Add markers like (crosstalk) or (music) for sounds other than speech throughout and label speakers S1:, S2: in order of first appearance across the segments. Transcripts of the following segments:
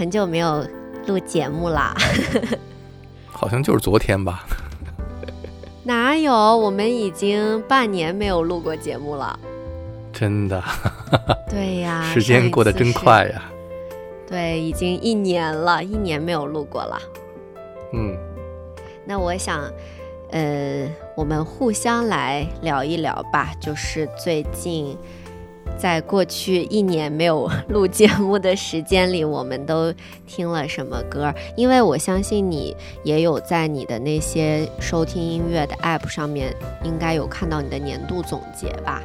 S1: 很久没有录节目啦，(laughs)
S2: 好像就是昨天吧？(laughs)
S1: 哪有？我们已经半年没有录过节目了。
S2: 真的？(laughs)
S1: 对呀，
S2: 时间过得真快呀。
S1: 对，已经一年了，一年没有录过了。
S2: 嗯，
S1: 那我想，呃，我们互相来聊一聊吧，就是最近。在过去一年没有录节目的时间里，我们都听了什么歌？因为我相信你也有在你的那些收听音乐的 App 上面，应该有看到你的年度总结吧？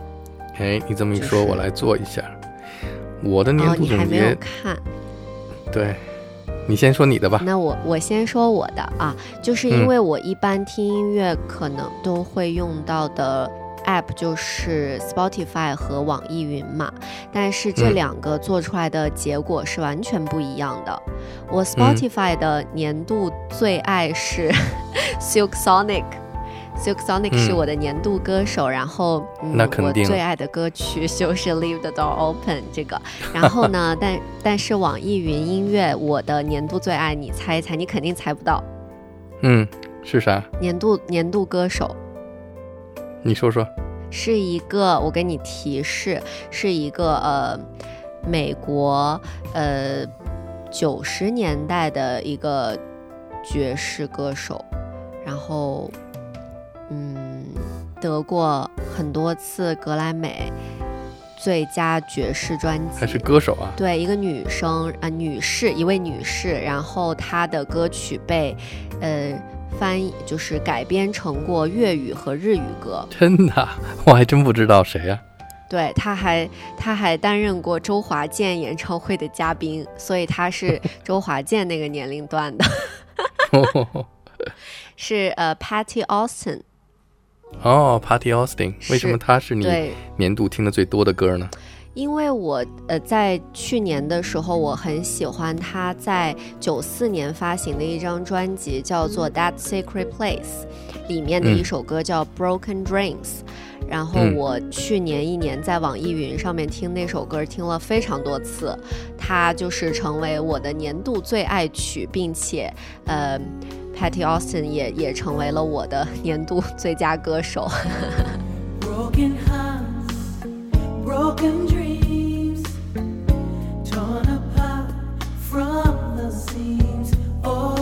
S2: 哎，你这么一说，我来做一下我的年度总结。
S1: 你还没有看？
S2: 对，你先说你的吧。
S1: 那我我先说我的啊，就是因为我一般听音乐可能都会用到的。App 就是 Spotify 和网易云嘛，但是这两个做出来的结果是完全不一样的。我 Spotify 的年度最爱是 (laughs) Silk Sonic，Silk Sonic 是我的年度歌手，然后
S2: 那肯定
S1: 我最爱的歌曲就是 Leave the Door Open 这个。然后呢，(laughs) 但但是网易云音乐我的年度最爱，你猜一猜，你肯定猜不到。
S2: 嗯，是啥？
S1: 年度年度歌手。
S2: 你说说，
S1: 是一个，我给你提示，是一个呃，美国呃九十年代的一个爵士歌手，然后嗯得过很多次格莱美最佳爵士专辑，
S2: 还是歌手啊？
S1: 对，一个女生啊，女士，一位女士，然后她的歌曲被呃。翻译就是改编成过粤语和日语歌，
S2: 真的，(laughs) 我还真不知道谁呀。
S1: 对，他还他还担任过周华健演唱会的嘉宾，所以他是周华健那个年龄段的。(laughs) 是呃，Patty Austin。
S2: 哦，Patty Austin，为什么他是你年度听的最多的歌呢？
S1: 因为我呃在去年的时候，我很喜欢他在九四年发行的一张专辑，叫做《That Secret Place》，里面的一首歌叫《Broken Dreams》。然后我去年一年在网易云上面听那首歌，听了非常多次，它就是成为我的年度最爱曲，并且呃，Patty Austin 也也成为了我的 (laughs) 年度最佳歌手。
S3: take a stand. Put from the
S1: seams. Oh.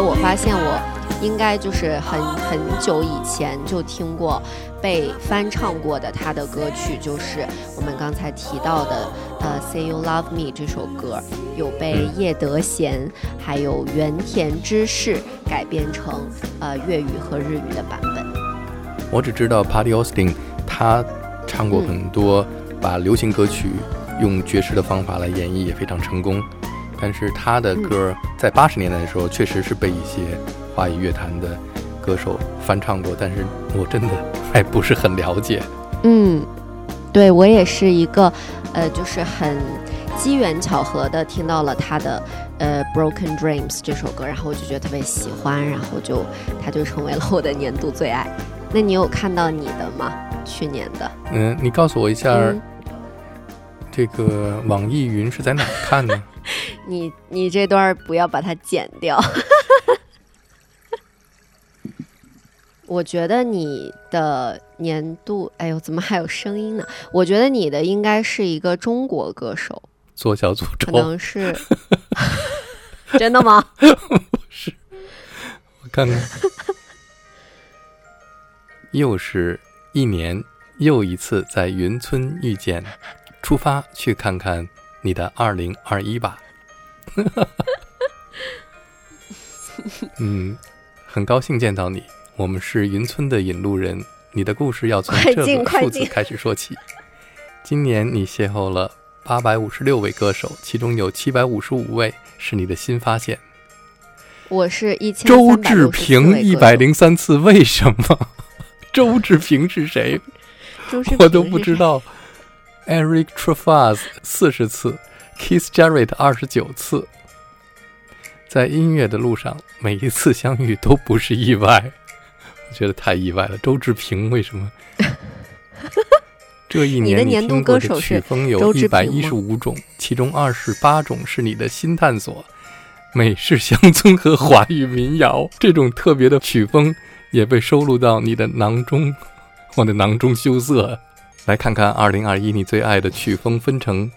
S1: 我发现，我应该就是很很久以前就听过被翻唱过的他的歌曲，就是我们刚才提到的呃《Say You Love Me》这首歌，有被叶德娴还有原田知世改编成呃粤语和日语的版本。
S2: 我只知道 Party Austin，他唱过很多，把流行歌曲用爵士的方法来演绎也非常成功。但是他的歌在八十年代的时候，确实是被一些华语乐坛的歌手翻唱过，但是我真的还不是很了解。
S1: 嗯，对我也是一个，呃，就是很机缘巧合的听到了他的呃《Broken Dreams》这首歌，然后我就觉得特别喜欢，然后就他就成为了我的年度最爱。那你有看到你的吗？去年的？
S2: 嗯，你告诉我一下，这个网易云是在哪看呢？(laughs)
S1: 你你这段不要把它剪掉。(laughs) 我觉得你的年度，哎呦，怎么还有声音呢？我觉得你的应该是一个中国歌手。
S2: 做小诅
S1: 咒？可能是。(laughs) 真的吗？
S2: 不是。我看看。又是一年又一次在云村遇见，出发去看看你的二零二一吧。(laughs) 嗯，很高兴见到你。我们是云村的引路人，你的故事要从这个数字开始说起。今年你邂逅了八百五十六位歌手，其中有七百五十五位是你的新发现。
S1: 我是一千
S2: 周志平一百零三次，为什么？(laughs) (laughs) 周志平是谁？我都不知道。Eric Truffaz 四十次。Kiss Jarrett 二十九次，在音乐的路上，每一次相遇都不是意外，我觉得太意外了。周志平为什么？这一年你听过的曲风有一百一十五种，其中二十八种是你的新探索，美式乡村和华语民谣这种特别的曲风也被收录到你的囊中。我的囊中羞涩，来看看二零二一你最爱的曲风分成。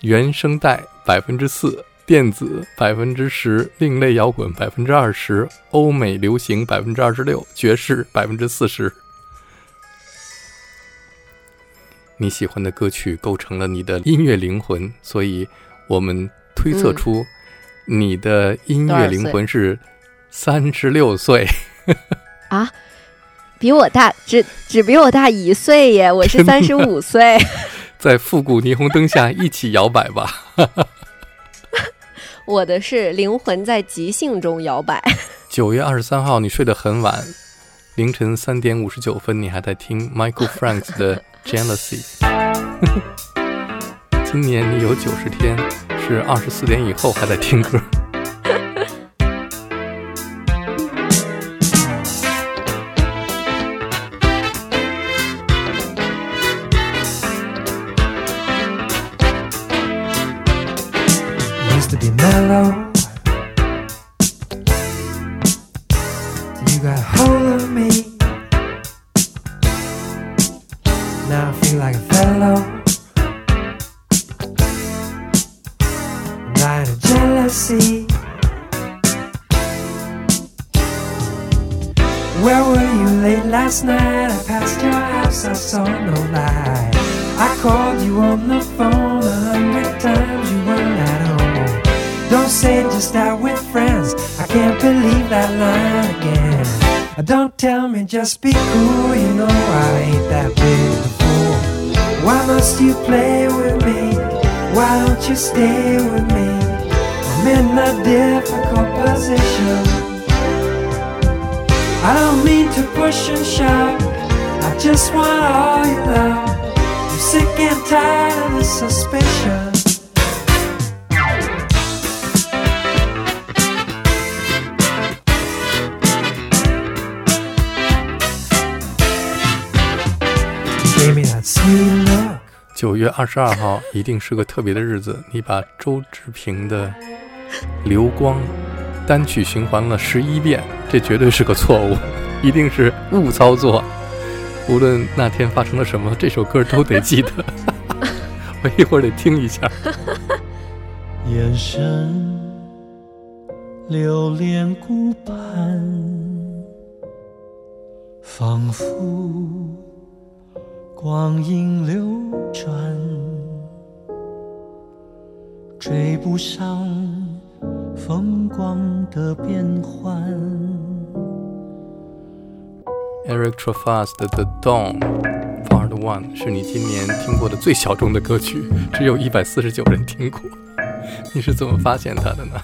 S2: 原声带百分之四，电子百分之十，另类摇滚百分之二十，欧美流行百分之二十六，爵士百分之四十。你喜欢的歌曲构成了你的音乐灵魂，所以我们推测出你的音乐灵魂是三十六岁。
S1: 啊，比我大，只只比我大一岁耶！(laughs) 我是三十五岁。(laughs)
S2: 在复古霓虹灯下一起摇摆吧。(laughs)
S1: 我的是灵魂在即兴中摇摆。
S2: 九月二十三号，你睡得很晚，凌晨三点五十九分，你还在听 Michael Franks 的 Jealousy。今年你有九十天是二十四点以后还在听歌。
S4: Must you play with me? Why don't you stay with me? I'm in a difficult position. I don't mean to push and shove. I just want all your love. I'm sick and tired of the suspicion.
S2: 九月二十二号一定是个特别的日子。你把周志平的《流光》单曲循环了十一遍。这绝对是个错误，(laughs) 一定是误操作。无论那天发生了什么，这首歌都得记得。(laughs) 我一会儿得听一下。
S4: 眼神留恋顾盼，仿佛光阴流转，追不上风光的变幻。
S2: Eric Trafast 的《The Dawn Part One》是你今年听过的最小众的歌曲，只有一百四十九人听过。你是怎么发现它的呢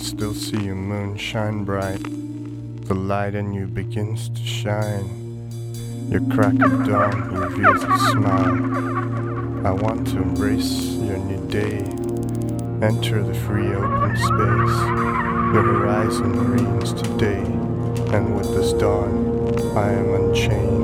S5: ？still see your moon shine bright. The light in you begins to shine. Your crack of dawn reveals a smile. I want to embrace your new day. Enter the free open space. The horizon reigns today, and with this dawn, I am unchained.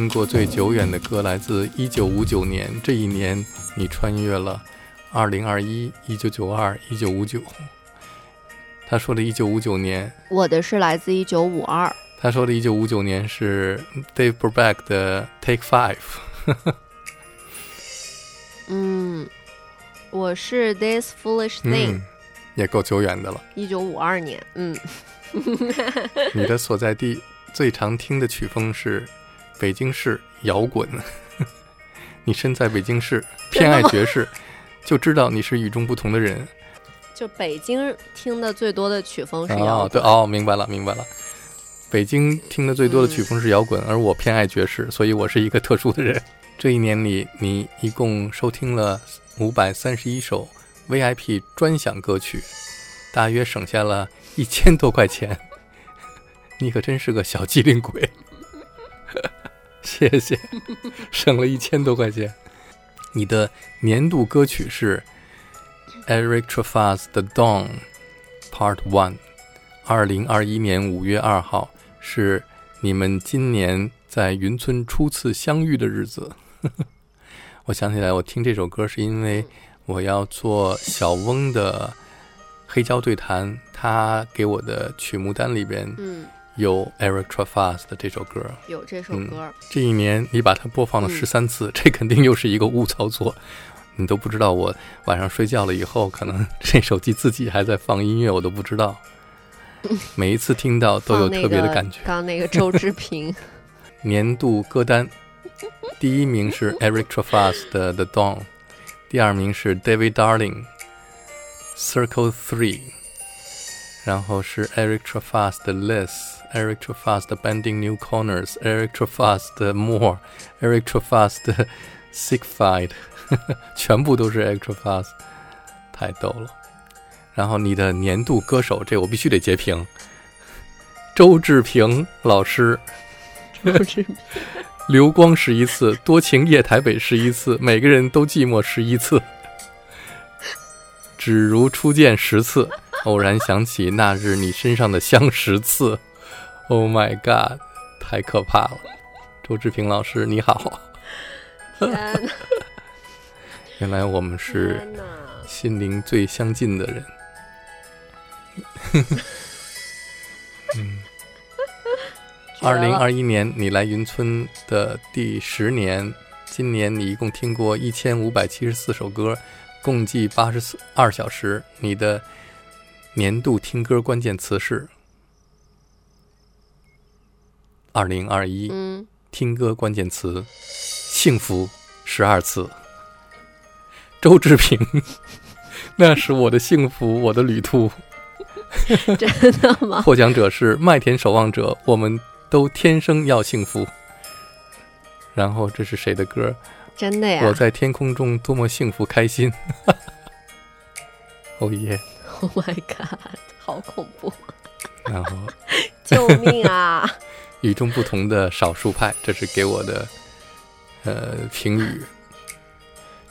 S2: 听过最久远的歌来自一九五九年，这一年你穿越了二零二一、一九九二、一九五九。他说的一九五九年，
S1: 我的是来自一九五二。
S2: 他说的一九五九年是 Dave Brubeck 的 Take Five。(laughs)
S1: 嗯，我是 This Foolish Thing，、
S2: 嗯，也够久远的了。
S1: 一九五二年。嗯，(laughs)
S2: 你的所在地最常听的曲风是北京市摇滚。(laughs) 你身在北京市，偏爱爵士，就知道你是与众不同的人。
S1: 就北京听的最多的曲风是摇
S2: 哦，对
S1: 滚。
S2: 哦，明白了，明白了。北京听的最多的曲风是摇滚，而我偏爱爵士，所以我是一个特殊的人。这一年里，你一共收听了五百三十一首 VIP 专享歌曲，大约省下了一千多块钱。(laughs) 你可真是个小机灵鬼，谢谢，省了一千多块钱。你的年度歌曲是 Eric Truffaz 的《Dawn Part One》，二零二一年五月二号是你们今年在云村初次相遇的日子。(laughs) 我想起来，我听这首歌是因为我要做小翁的黑胶对谈，他给我的曲目单里边
S1: 嗯，
S2: 有 Eric Trafas 的这首歌。
S1: 有这首歌。
S2: 这一年你把它播放了
S1: 嗯
S2: 十三次，(laughs) 这肯定又是一个误操作。你都不知道，我晚上睡觉了以后，可能这手机自己还在放音乐，我都不知道。(laughs) 每一次听到都有特别的感觉。
S1: 刚刚那个周志平，(laughs)
S2: 年度歌单，第一名是 Eric Trafas 的《The Dawn》，第二名是 David Darling，《Circle Three》，然后是 Eric Trafas 的《Less》，Eric Truffaz 的《Bending New Corners》，Eric Truffaz 的《More》，Eric Truffaz 的《Sickfied (laughs)》，全部都是 Eric Truffaz，太逗了。然后你的年度歌手，这我必须得截屏，周志平老师。
S1: 周志平。
S2: 流光十一次，多情夜台北十一次，每个人都寂寞十一次。只如初见十次，偶然想起那日你身上的香十次。Oh my god，太可怕了！周志平老师你好！(laughs) 原来我们是！心灵最相近的人。嗯，二零二一年你来云村的第十年，今年你一共听过一千五百七十四首歌，共计八十四二小时。你的年度听歌关键词是二零二一
S1: 嗯，
S2: 听歌关键词幸福十二次。周志平，(laughs) 那是我的幸福，我的旅途。(laughs)
S1: 真的吗？(laughs)
S2: 获奖者是麦田守望者，我们都天生要幸福。然后这是谁的歌？
S1: 真的呀
S2: 我在天空中多么幸福开心。哦耶
S1: ！！Oh my god，好恐怖！
S2: 然后
S1: 救命啊！
S2: 与众不同的少数派，这是给我的呃评语。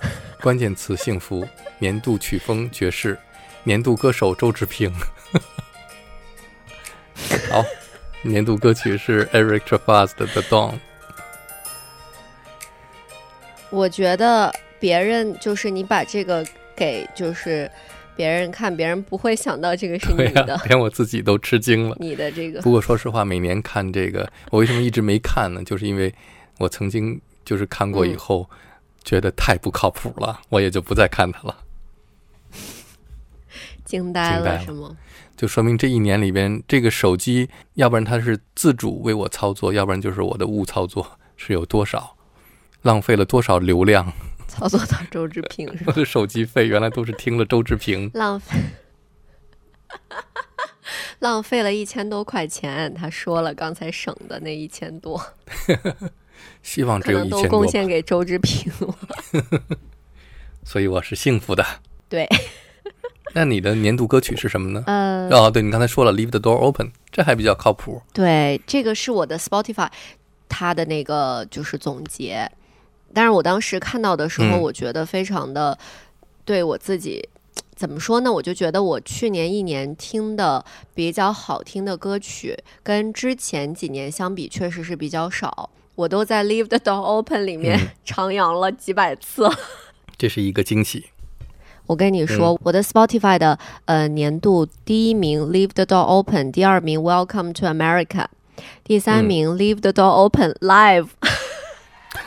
S2: (laughs) 关键词幸福，年度曲风爵士，年度歌手周志平。(laughs) 好，年度歌曲是 Eric Truffaz 的《The Dawn》。
S1: 我觉得别人就是你把这个给就是别人看，别人不会想到这个是你的，
S2: 连我自己都吃惊了。
S1: 你的这个，
S2: 不过说实话，每年看这个，我为什么一直没看呢？就是因为我曾经就是看过以后，觉得太不靠谱了，我也就不再看它了。
S1: 惊呆了是吗？
S2: 就说明这一年里边，这个手机，要不然它是自主为我操作，要不然就是我的误操作，是有多少，浪费了多少流量。
S1: 操作到周志平，(laughs)
S2: 我的手机费原来都是听了周志平，
S1: 浪费，(laughs) 浪费了一千多块钱。他说了，刚才省的那一千多，(laughs)
S2: 希望只有一千多，
S1: 贡献给周志平了。
S2: 所以我是幸福的。
S1: 对。
S2: 那你的年度歌曲是什么呢？
S1: 呃，
S2: 哦，对你刚才说了，Leave the door open，这还比较靠谱。
S1: 对，这个是我的 Spotify，它的那个就是总结。但是我当时看到的时候，我觉得非常的对我自己怎么说呢？我就觉得我去年一年听的比较好听的歌曲，跟之前几年相比，确实是比较少。我都在 Leave the door open 里面 (laughs) 徜徉了几百次，(laughs)
S2: 这是一个惊喜。
S1: 我跟你说，我的 Spotify 的呃年度第一名 Leave the door open，第二名 Welcome to America，第三名 Leave the door open Live。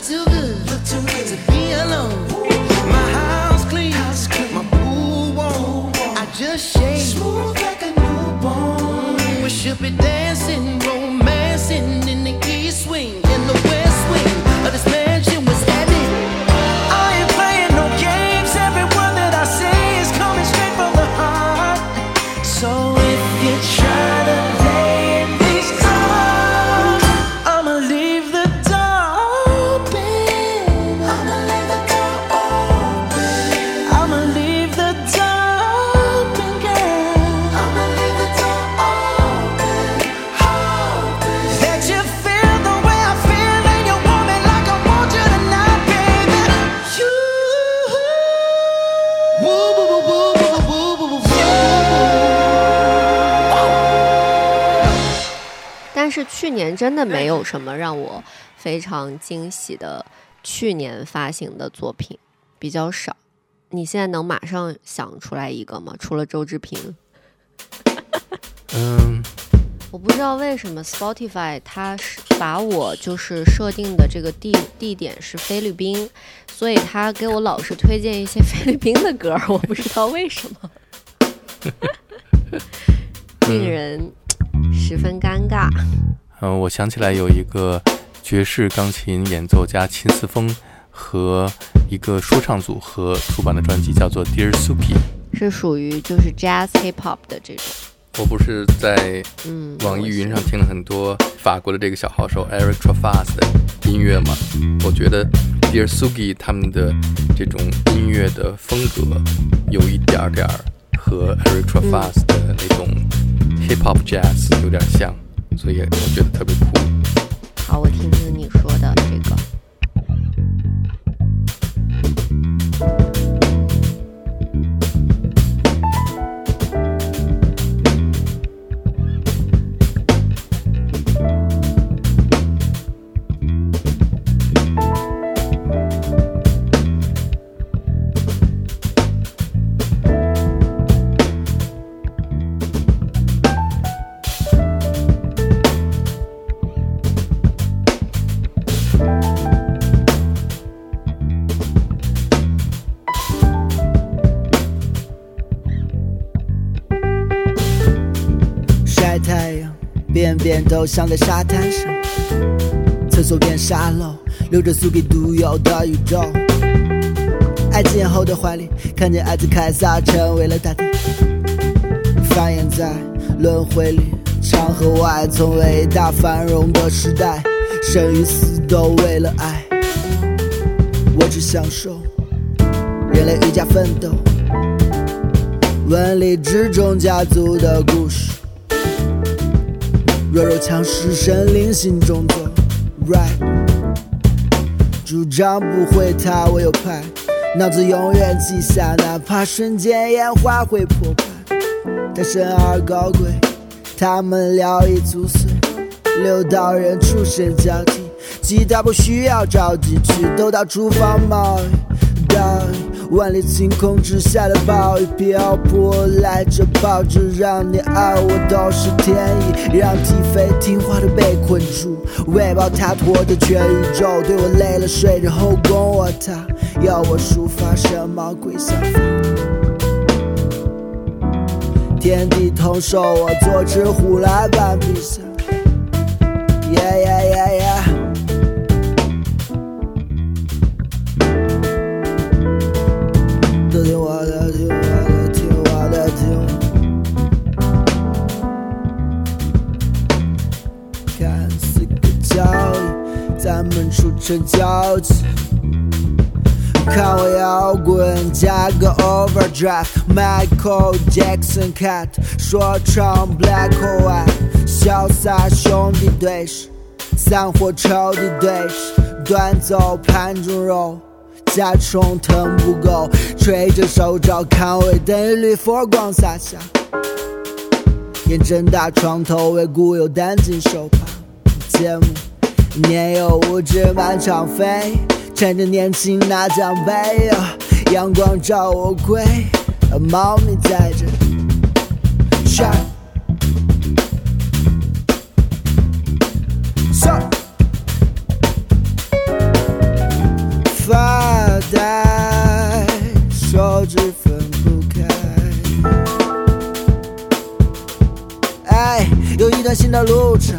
S1: I look too good to be alone. My house clean, my pool warm. I just shaved. Smooth like a newborn. We should be dancing, romancing in the east wing, 是去年真的没有什么让我非常惊喜的，去年发行的作品比较少。你现在能马上想出来一个吗？除了周志平？(laughs)
S2: 嗯，
S1: 我不知道为什么 Spotify 它是把我就是设定的这个地地点是菲律宾，所以他给我老是推荐一些 (laughs) 菲律宾的歌，我不知道为什么，(laughs) 令人。十分尴尬。
S2: 嗯，我想起来有一个爵士钢琴演奏家秦思峰和一个说唱组合出版的专辑，叫做《Dear Suki》，
S1: 是属于就是 Jazz Hip Hop 的这种。
S2: 我不是在嗯网易云上听了很多法国的这个小号手 Eric Truffaz 的音乐嘛？我觉得 Dear Suki 他们的这种音乐的风格有一点点和 Eric Trafas 的那种。Hip Hop Jazz 有点像，所以我觉得特别酷。
S1: 好，我听听你说的这个。
S6: 边都想在沙滩上，厕所变沙漏，留着苏给独有的宇宙。爱情后的怀里，看见爱子凯撒成为了大地，繁衍在轮回里，长河外从伟大繁荣的时代，生与死都为了爱。我只享受，人类愈加奋斗。纹理之中家族的故事，弱肉强食，神灵心中走。Right，主张不会塌，我有派，脑子永远记下，哪怕瞬间烟花会破败。他生而高贵，他们聊以足岁，六道人出身交替，吉他不需要着急去都到厨房冒雨。万里晴空之下的暴雨瓢泼，来着抱着让你爱我都是天意，让体肥听话的被困住，喂饱它拖着全宇宙，对我累了睡着后宫我他要我抒发什么鬼想法？天地同寿，我做只虎来扮比赛。成交集，看我摇滚加个 overdrive，Michael Jackson cut，说唱 black or white，潇洒兄弟对视，散伙仇敌对视，端走盘中肉，加重疼不够，吹着手照看尾灯一缕佛光洒下，眼睁大床头为故友担惊受怕，节目。年幼无知满场飞，趁着年轻拿奖杯。阳光照我归，猫咪在这。发呆，手指分不开。哎，有一段新的路程。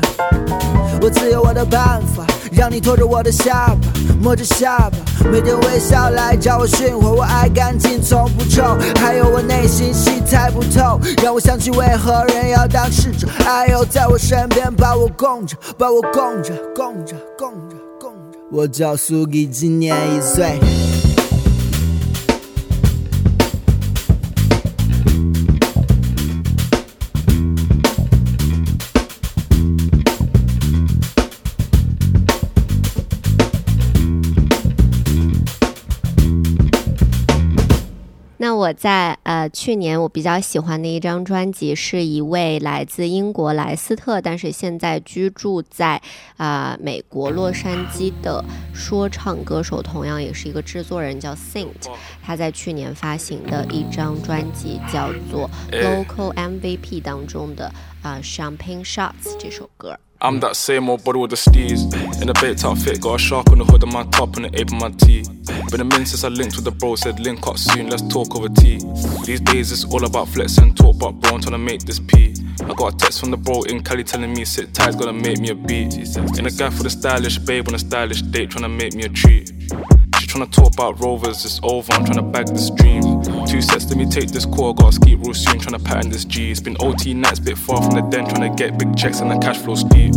S6: 我自有我的办法，让你拖着我的下巴，摸着下巴，每天微笑来找我驯化。我爱干净，从不臭。还有我内心戏猜不透，让我想起为何人要当侍者。哎呦，在我身边把我供着，把我供着，供着，供着，供着。我叫苏吉，今年一岁。
S1: 我在呃去年我比较喜欢的一张专辑，是一位来自英国莱斯特，但是现在居住在啊美国洛杉矶的说唱歌手，同样也是一个制作人，叫 Saint。他在去年发行的一张专辑叫做 Local MVP 当中的啊 Champagne Shots 这首歌。
S7: I'm that same old body with the steez. In a baked outfit, got a shark on the hood of my top and the ape on my tee. Been a minute since I linked with the bro, said link up soon, let's talk over tea. These days it's all about flex and talk, but bro, I'm trying to make this P. I got a text from the bro in Cali telling me sit tight, gonna make me a beat. In a guy for the stylish babe on a stylish date, trying to make me a treat. Trying to talk about rovers, it's over, I'm trying to bag this dream. Two sets, let me take this call, gotta ski soon, trying to pattern this G. It's been OT nights, bit far from the den, trying to get big checks and the cash flow steep.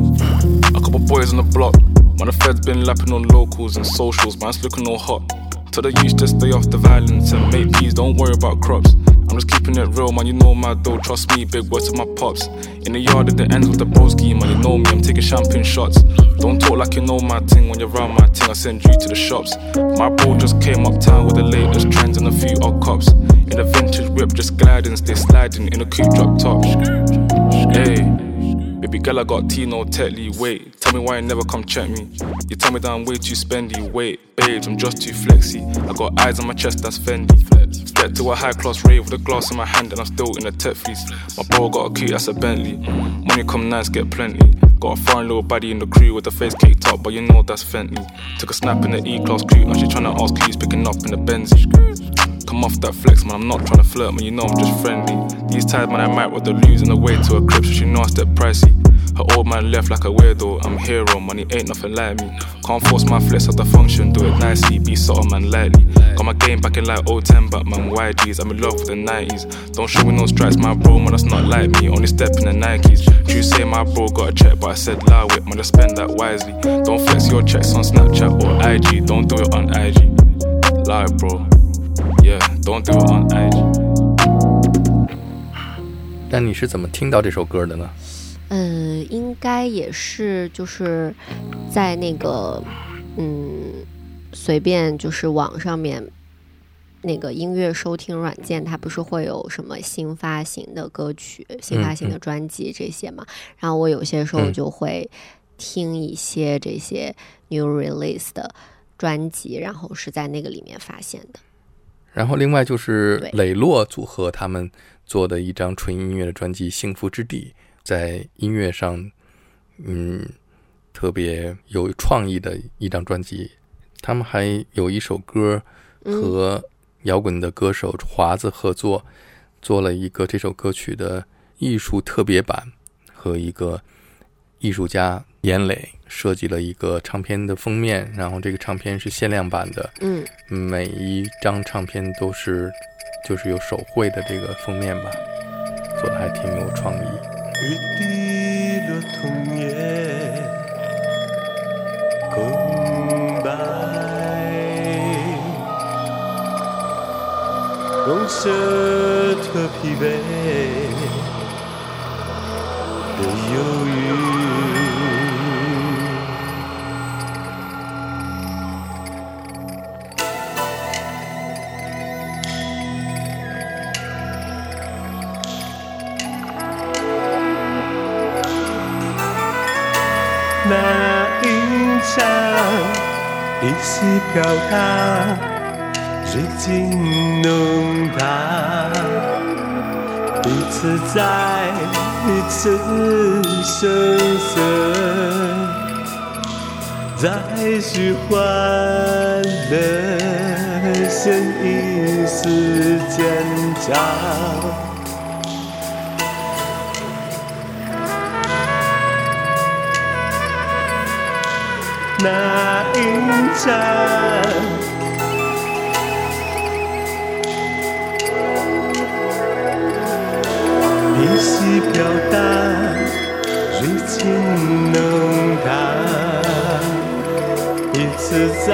S7: A couple boys on the block, man, the feds been lapping on locals and socials, man's looking all hot. Tell the youth to stay off the violence and make peace, don't worry about crops. I'm just keeping it real, man. You know my dough, trust me. Big words to my pops. In the yard at the ends with the broski, man. You know me, I'm taking champagne shots. Don't talk like you know my thing when you're around my thing. I send you to the shops. My bro just came uptown with the latest trends and a few odd cops. In a vintage whip, just gliding, stay sliding in a coupe drop top. Hey. Baby girl, I got Tino Tetley. Wait, tell me why you never come check me. You tell me that I'm way too spendy. Wait, babes, I'm just too flexy. I got eyes on my chest, that's Fendi. Step to a high class rave with a glass in my hand, and I'm still in a tech. My bro got a key, that's a Bentley. Money come nice, get plenty. Got a foreign little body in the crew with the face caked up, but you know that's Fenty. Took a snap in the E class crew, now she tryna ask who's picking up in the Benzie. Come off that flex, man, I'm not trying to flirt, man, you know I'm just friendly. These times, man, I might the lose on the way to a crib, so she know I step pricey. Her old man left like a weirdo, I'm hero, money ain't nothing like me. Can't force my flex of the function, do it nicely, be subtle, man, lightly. Got my game back in like 010, but man, YGs, I'm in love with the 90s. Don't show me no stripes, my bro, man, that's not like me, only step in the Nikes. You say my bro got a check, but I said lie with, man, just spend that wisely. Don't flex your checks on Snapchat or IG, don't do it on IG. Lie, bro. Yeah, don't do it on edge.
S2: 那你是怎么听到这首歌的呢？
S1: 嗯，应该也是就是在那个嗯随便就是网上面那个音乐收听软件，它不是会有什么新发行的歌曲、新发行的专辑这些嘛？然后我有些时候就会听一些这些 new release 的专辑，然后是在那个里面发现的。
S2: 然后另外就是磊落组合他们做的一张纯音乐的专辑《幸福之地》，在音乐上，嗯，特别有创意的一张专辑。他们还有一首歌和摇滚的歌手华子合作，做了一个这首歌曲的艺术特别版，和一个艺术家严磊设计了一个唱片的封面，然后这个唱片是限量版的，
S1: 嗯，
S2: 每一张唱片都是就是有手绘的这个封面吧，做的还挺有创意。
S8: 用舍特疲惫的忧郁，一起表达。水晶浓淡，彼此在彼此声色，在虚幻的现一丝坚强。那一场。一起表达，水晶浓淡，彼此在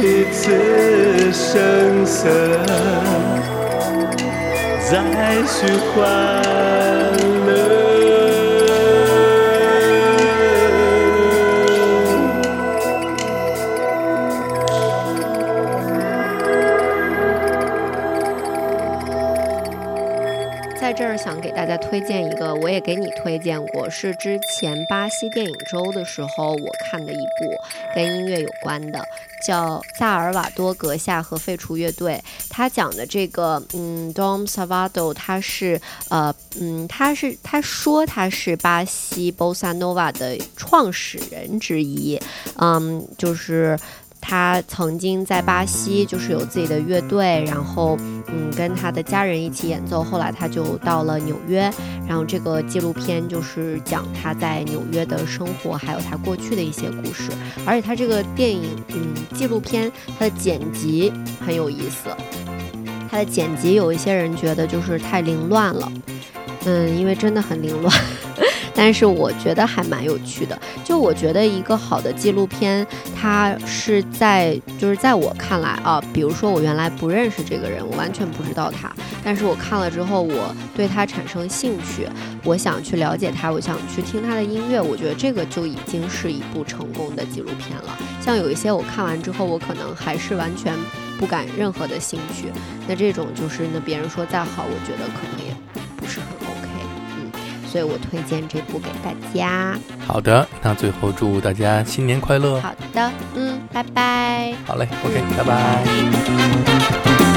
S8: 彼此声色，在虚幻
S1: 这儿想给大家推荐一个，我也给你推荐过，是之前巴西电影周的时候我看的一部跟音乐有关的，叫《萨尔瓦多阁下和废除乐队》。他讲的这个，嗯，Dom s a v a d o 他是，呃，嗯，他是他说他是巴西 Bossa Nova 的创始人之一，嗯，就是。他曾经在巴西就是有自己的乐队，然后嗯跟他的家人一起演奏。后来他就到了纽约，然后这个纪录片就是讲他在纽约的生活，还有他过去的一些故事。而且他这个电影嗯纪录片它的剪辑很有意思，它的剪辑有一些人觉得就是太凌乱了，嗯，因为真的很凌乱。但是我觉得还蛮有趣的，就我觉得一个好的纪录片，它是在就是在我看来啊，比如说我原来不认识这个人，我完全不知道他，但是我看了之后，我对他产生兴趣，我想去了解他，我想去听他的音乐，我觉得这个就已经是一部成功的纪录片了。像有一些我看完之后，我可能还是完全不感任何的兴趣，那这种就是那别人说再好，我觉得可能。所以我推荐这部给大家。
S2: 好的，那最后祝大家新年快乐。
S1: 好的，嗯，拜拜。
S2: 好嘞，OK，拜拜。